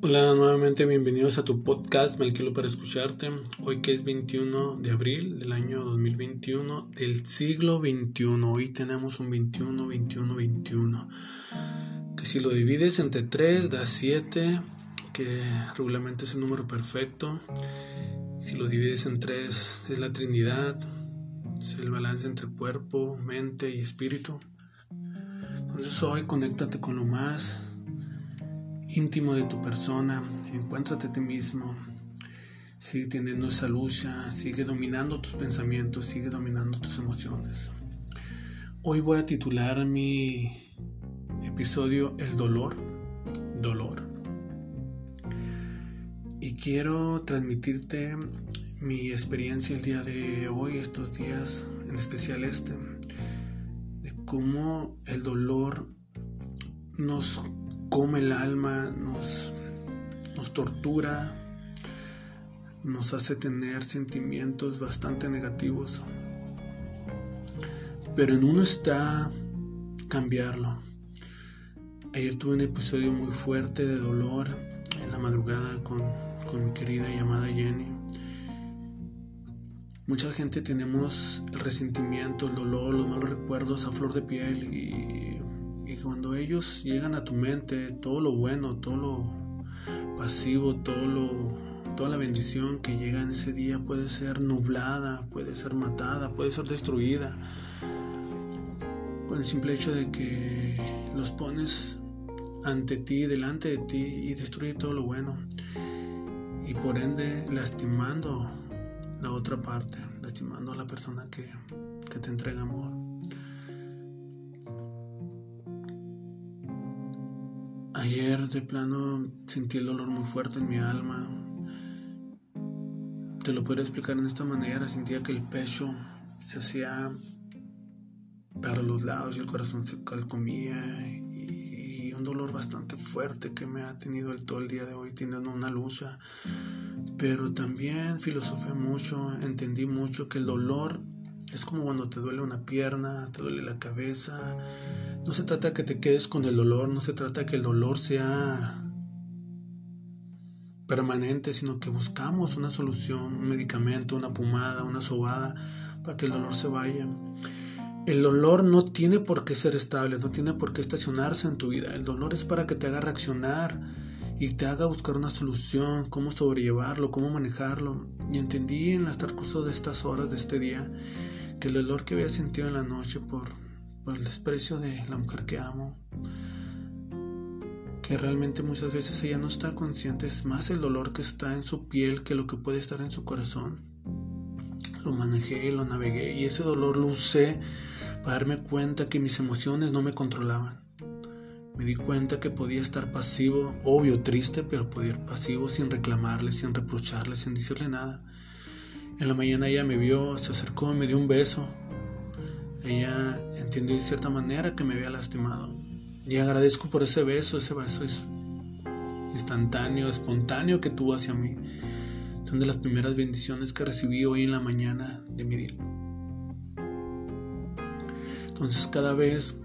Hola, nuevamente bienvenidos a tu podcast, me alquilo para escucharte. Hoy que es 21 de abril del año 2021 del siglo 21. Hoy tenemos un 21, 21, 21. Que si lo divides entre 3 da 7, que regularmente es el número perfecto. Si lo divides en 3 es la Trinidad, es el balance entre cuerpo, mente y espíritu. Entonces hoy conéctate con lo más íntimo de tu persona, encuéntrate a ti mismo, sigue teniendo esa lucha, sigue dominando tus pensamientos, sigue dominando tus emociones. Hoy voy a titular mi episodio El dolor, dolor. Y quiero transmitirte mi experiencia el día de hoy, estos días, en especial este, de cómo el dolor nos come el alma, nos, tortura, nos hace tener sentimientos bastante negativos. Pero en uno está cambiarlo. Ayer tuve un episodio muy fuerte de dolor en la madrugada con, con mi querida llamada Jenny. Mucha gente tenemos el resentimiento, el dolor, los malos recuerdos a flor de piel y cuando ellos llegan a tu mente, todo lo bueno, todo lo pasivo, todo lo, toda la bendición que llega en ese día puede ser nublada, puede ser matada, puede ser destruida. Con el simple hecho de que los pones ante ti, delante de ti y destruye todo lo bueno. Y por ende lastimando la otra parte, lastimando a la persona que, que te entrega amor. Ayer de plano sentí el dolor muy fuerte en mi alma. Te lo puedo explicar en esta manera. Sentía que el pecho se hacía para los lados y el corazón se calcomía y, un dolor bastante fuerte que me ha tenido el todo el día de hoy teniendo una lucha. Pero también filosofé mucho, entendí mucho que el dolor es como cuando te duele una pierna, te duele la cabeza no se trata que te quedes con el dolor, no se trata que el dolor sea permanente, sino que buscamos una solución, un medicamento, una pomada, una sobada, para que el dolor se vaya. El dolor no tiene por qué ser estable, no tiene por qué estacionarse en tu vida. El dolor es para que te haga reaccionar y te haga buscar una solución, cómo sobrellevarlo, cómo manejarlo. Y entendí en el transcurso de estas horas de este día que el dolor que había sentido en la noche por el desprecio de la mujer que amo, que realmente muchas veces ella no está consciente, es más el dolor que está en su piel que lo que puede estar en su corazón. Lo manejé, lo navegué y ese dolor lo usé para darme cuenta que mis emociones no me controlaban. Me di cuenta que podía estar pasivo, obvio, triste, pero podía ir pasivo sin reclamarle, sin reprocharle, sin decirle nada. En la mañana ella me vio, se acercó, me dio un beso, ella entendió de cierta manera que me había lastimado. Y agradezco por ese beso, ese beso es instantáneo, espontáneo que tuvo hacia mí. Son de las primeras bendiciones que recibí hoy en la mañana de mi día. Entonces cada vez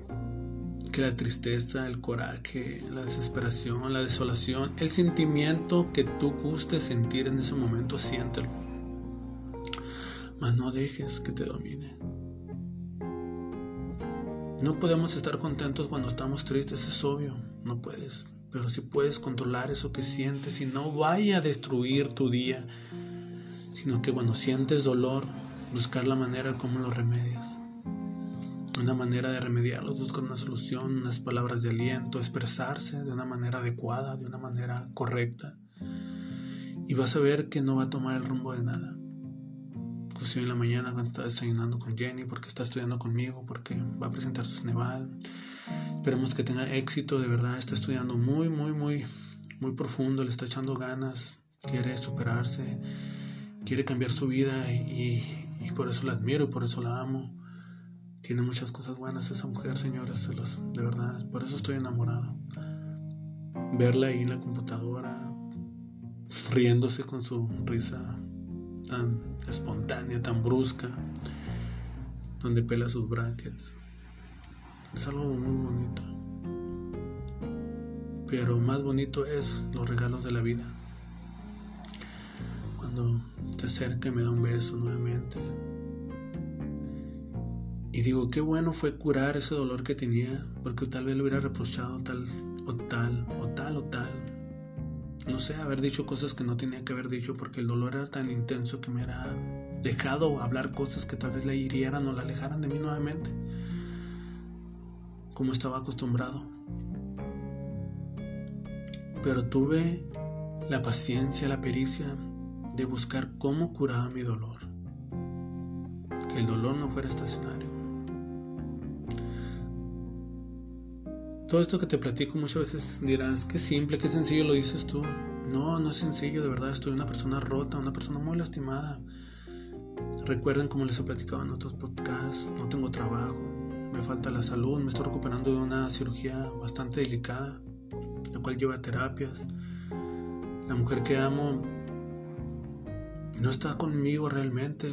que la tristeza, el coraje, la desesperación, la desolación, el sentimiento que tú gustes sentir en ese momento, siéntelo. No dejes que te domine. No podemos estar contentos cuando estamos tristes, es obvio, no puedes. Pero si puedes controlar eso que sientes y no vaya a destruir tu día, sino que cuando sientes dolor, buscar la manera como lo remedias. Una manera de remediarlo, buscar una solución, unas palabras de aliento, expresarse de una manera adecuada, de una manera correcta. Y vas a ver que no va a tomar el rumbo de nada en la mañana cuando está desayunando con Jenny, porque está estudiando conmigo, porque va a presentar su Sneval. Esperemos que tenga éxito, de verdad, está estudiando muy, muy, muy, muy profundo, le está echando ganas, quiere superarse, quiere cambiar su vida y, y, por eso la admiro y por eso la amo. Tiene muchas cosas buenas esa mujer, señores, de verdad, por eso estoy enamorado. Verla ahí en la computadora, riéndose con su risa tan espontánea, tan brusca, donde pela sus brackets. Es algo muy bonito. pero más bonito es los regalos de la vida. Cuando se acerca y me da un beso nuevamente. Y digo, qué bueno fue curar ese dolor que tenía, porque tal vez le hubiera reprochado tal o tal o tal o tal. No sé, haber dicho cosas que no tenía que haber dicho porque el dolor era tan intenso que me era dejado hablar cosas que tal vez la hirieran o la alejaran de mí nuevamente, como estaba acostumbrado. Pero tuve la paciencia, la pericia de buscar cómo curaba mi dolor. Que el dolor no fuera estacionario. Todo esto que te platico muchas veces dirás, qué simple, qué sencillo lo dices tú. No, no es sencillo, de verdad, estoy una persona rota, una persona muy lastimada. Recuerden como les he platicado en otros podcasts, no tengo trabajo, me falta la salud, me estoy recuperando de una cirugía bastante delicada, la cual lleva terapias. La mujer que amo no está conmigo realmente.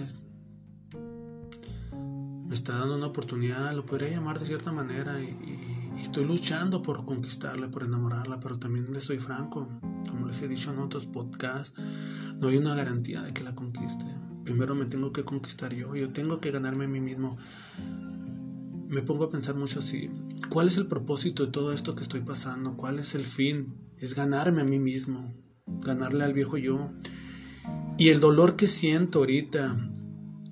Me está dando una oportunidad, lo podría llamar de cierta manera, y, y estoy luchando por conquistarla, por enamorarla, pero también les soy franco, como les he dicho en otros podcasts, no hay una garantía de que la conquiste primero me tengo que conquistar yo, yo tengo que ganarme a mí mismo. Me pongo a pensar mucho así, ¿cuál es el propósito de todo esto que estoy pasando? ¿Cuál es el fin? Es ganarme a mí mismo, ganarle al viejo yo. Y el dolor que siento ahorita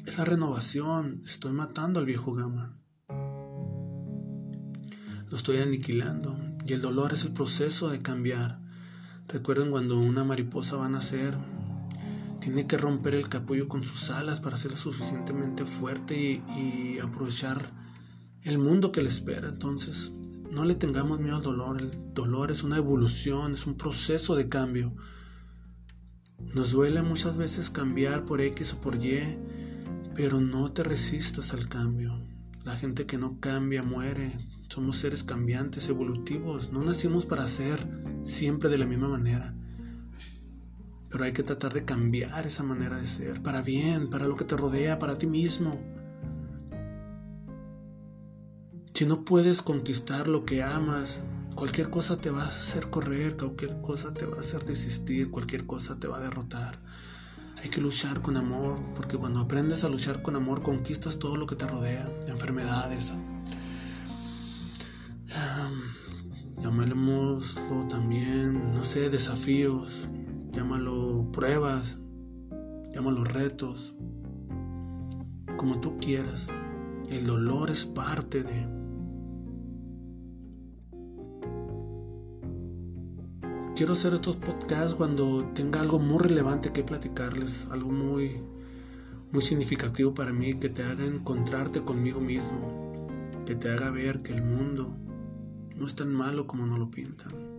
es la renovación, estoy matando al viejo gama. Lo estoy aniquilando y el dolor es el proceso de cambiar. Recuerden cuando una mariposa va a nacer, tiene que romper el capullo con sus alas para ser suficientemente fuerte y, aprovechar el mundo que le espera. Entonces, no le tengamos miedo al dolor. El dolor es una evolución, es un proceso de cambio. Nos duele muchas veces cambiar por X o por Y, pero no te resistas al cambio. La gente que no cambia muere. Somos seres cambiantes, evolutivos. No nacimos para ser siempre de la misma manera. Pero hay que tratar de cambiar esa manera de ser, para bien, para lo que te rodea, para ti mismo. Si no puedes conquistar lo que amas, cualquier cosa te va a hacer correr, cualquier cosa te va a hacer desistir, cualquier cosa te va a derrotar. Hay que luchar con amor, porque cuando aprendes a luchar con amor conquistas todo lo que te rodea, enfermedades. Llamémoslo también, no sé, desafíos, llámalo pruebas, llámalo retos, como tú quieras. El dolor es parte de... Quiero hacer estos podcasts cuando tenga algo muy relevante que platicarles, algo muy, muy significativo para mí, que te haga encontrarte conmigo mismo, que te haga ver que el mundo no es tan malo como nos lo pintan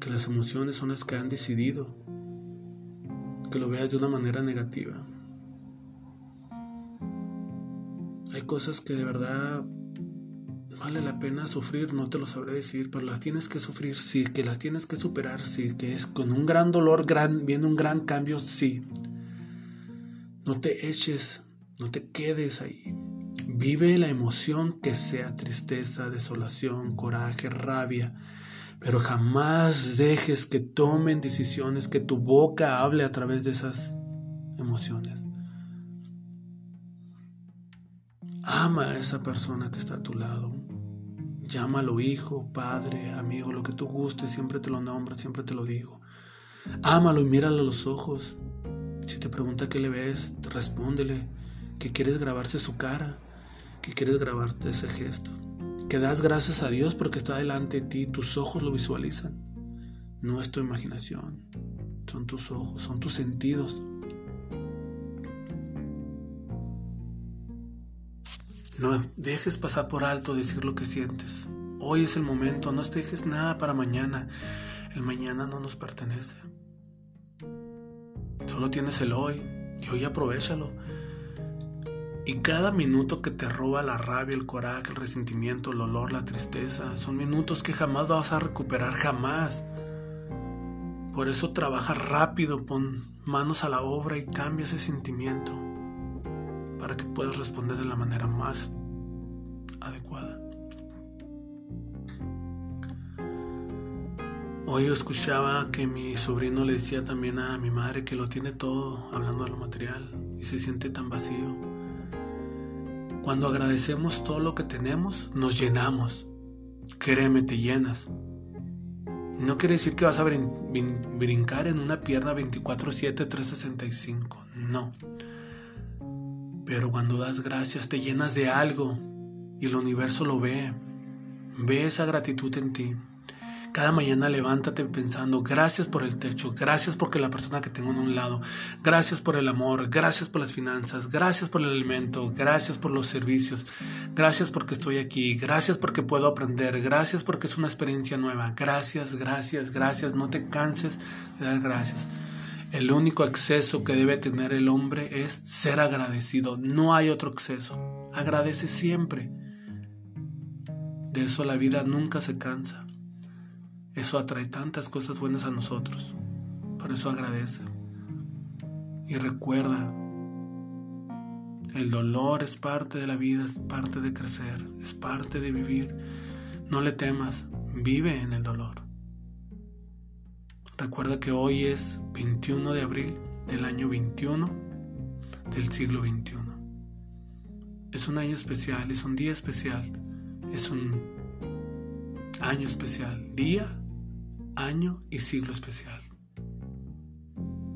que las emociones son las que han decidido que lo veas de una manera negativa. Hay cosas que de verdad vale la pena sufrir, no te lo sabré decir, pero las tienes que sufrir, sí, que las tienes que superar, sí, que es con un gran dolor, gran, viene un gran cambio, sí. No te eches, no te quedes ahí. Vive la emoción que sea tristeza, desolación, coraje, rabia, pero jamás dejes que tomen decisiones, que tu boca hable a través de esas emociones. Ama a esa persona que está a tu lado. Llámalo hijo, padre, amigo, lo que tú gustes, siempre te lo nombro, siempre te lo digo. Ámalo y míralo a los ojos. Si te pregunta qué le ves, respóndele que quieres grabarse su cara, que quieres grabarte ese gesto que das gracias a Dios porque está delante de ti, tus ojos lo visualizan. No es tu imaginación, son tus ojos, son tus sentidos. No dejes pasar por alto decir lo que sientes. Hoy es el momento, no te dejes nada para mañana. El mañana no nos pertenece. Solo tienes el hoy y hoy aprovechalo. Y cada minuto que te roba la rabia, el coraje, el resentimiento, el dolor, la tristeza, son minutos que jamás vas a recuperar, jamás. Por eso trabaja rápido, pon manos a la obra y cambia ese sentimiento para que puedas responder de la manera más adecuada. Hoy escuchaba que mi sobrino le decía también a mi madre que lo tiene todo, hablando de lo material, y se siente tan vacío. Cuando agradecemos todo lo que tenemos, nos llenamos. Créeme, te llenas. No quiere decir que vas a brincar en una pierna 24/7, 365. No. Pero cuando das gracias te llenas de algo y el universo lo ve. Ve esa gratitud en ti. Cada mañana levántate pensando, gracias por el techo, gracias porque la persona que tengo en un lado, gracias por el amor, gracias por las finanzas, gracias por el alimento, gracias por los servicios, gracias porque estoy aquí, gracias porque puedo aprender, gracias porque es una experiencia nueva, gracias, gracias, gracias, no te canses de dar gracias. El único exceso que debe tener el hombre es ser agradecido, no hay otro exceso. Agradece siempre. De eso la vida nunca se cansa. Eso atrae tantas cosas buenas a nosotros. Por eso agradece. Y recuerda, el dolor es parte de la vida, es parte de crecer, es parte de vivir. No le temas, vive en el dolor. Recuerda que hoy es 21 de abril del año 21 del siglo 21. Es un año especial, es un día especial, es un año especial, día año y siglo especial.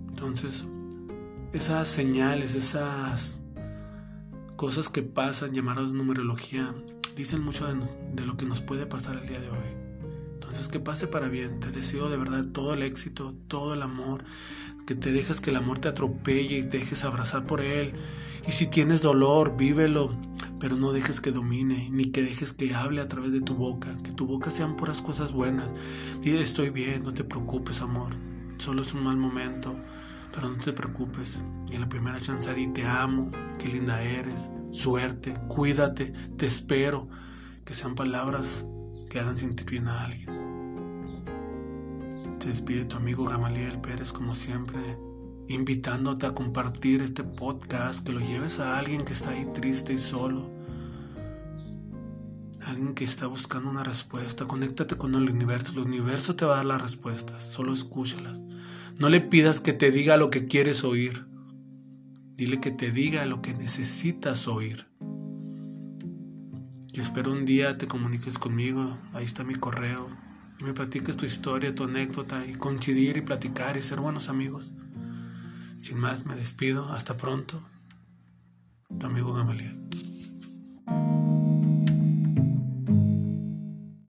Entonces, esas señales, esas cosas que pasan llamadas numerología, dicen mucho de, lo que nos puede pasar el día de hoy. Entonces, que pase para bien. Te deseo de verdad todo el éxito, todo el amor, que te dejes que el amor te atropelle y te dejes abrazar por él. Y si tienes dolor, vívelo pero no dejes que domine, ni que dejes que hable a través de tu boca, que tu boca sean puras cosas buenas. Dile, estoy bien, no te preocupes, amor, solo es un mal momento, pero no te preocupes. Y en la primera chance di, te amo, qué linda eres, suerte, cuídate, te espero, que sean palabras que hagan sentir bien a alguien. Te despide tu amigo Gamaliel Pérez como siempre invitándote a compartir este podcast, que lo lleves a alguien que está ahí triste y solo, alguien que está buscando una respuesta. Conéctate con el universo, el universo te va a dar las respuestas, solo escúchalas. No le pidas que te diga lo que quieres oír, dile que te diga lo que necesitas oír. Y espero un día te comuniques conmigo, ahí está mi correo, y me platiques tu historia, tu anécdota, y coincidir y platicar y ser buenos amigos. Sin más, me despido. Hasta pronto. Tu amigo Gamaliel.